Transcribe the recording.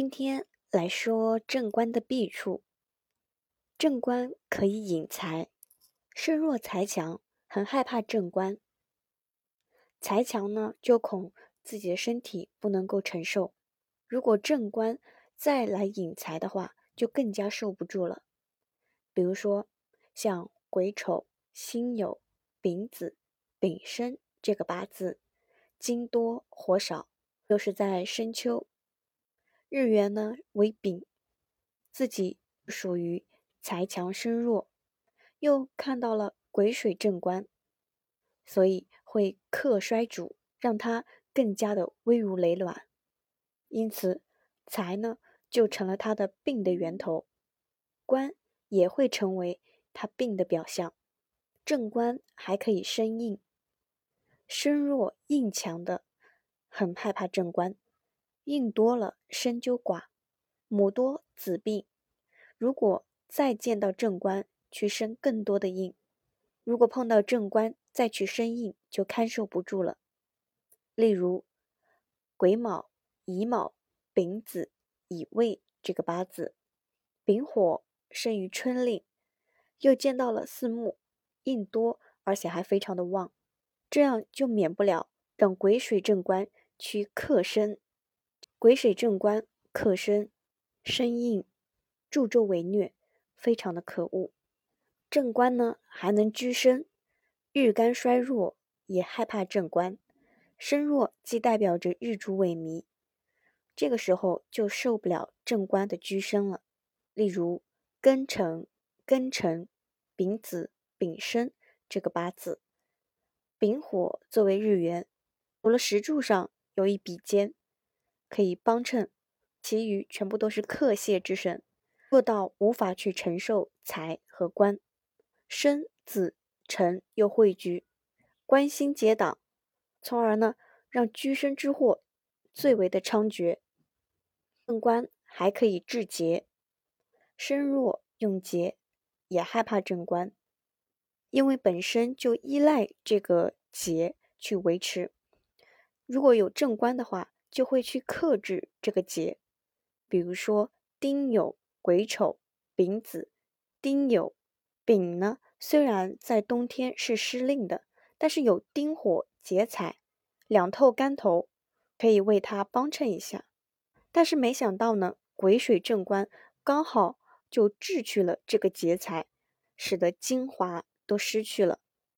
今天来说正官的弊处。正官可以引财，身弱财强，很害怕正官。财强呢，就恐自己的身体不能够承受。如果正官再来引财的话，就更加受不住了。比如说，像癸丑、辛酉、丙子、丙申这个八字，金多火少，又是在深秋。日元呢为丙，自己属于财强身弱，又看到了癸水正官，所以会克衰主，让他更加的危如累卵。因此，财呢就成了他的病的源头，官也会成为他病的表象。正官还可以生硬，身弱硬强的，很害怕正官。印多了身就寡，母多子病。如果再见到正官去生更多的印，如果碰到正官再去生印，就堪受不住了。例如癸卯、乙卯、丙子、乙未这个八字，丙火生于春令，又见到了四木，印多而且还非常的旺，这样就免不了让癸水正官去克身。癸水正官克身，身硬，助纣为虐，非常的可恶。正官呢还能居身，日干衰弱，也害怕正官。身弱既代表着日主萎靡，这个时候就受不了正官的居身了。例如庚辰、庚辰、丙子、丙申这个八字，丙火作为日元，除了石柱上有一笔尖。可以帮衬，其余全部都是克泄之神，弱到无法去承受财和官，生子辰又汇聚，官星结党，从而呢让居身之祸最为的猖獗。正官还可以制劫，身弱用劫，也害怕正官，因为本身就依赖这个劫去维持，如果有正官的话。就会去克制这个劫，比如说丁酉、癸丑、丙子。丁酉、丙呢，虽然在冬天是失令的，但是有丁火劫财，两透干头，可以为他帮衬一下。但是没想到呢，癸水正官刚好就制去了这个劫财，使得精华都失去了。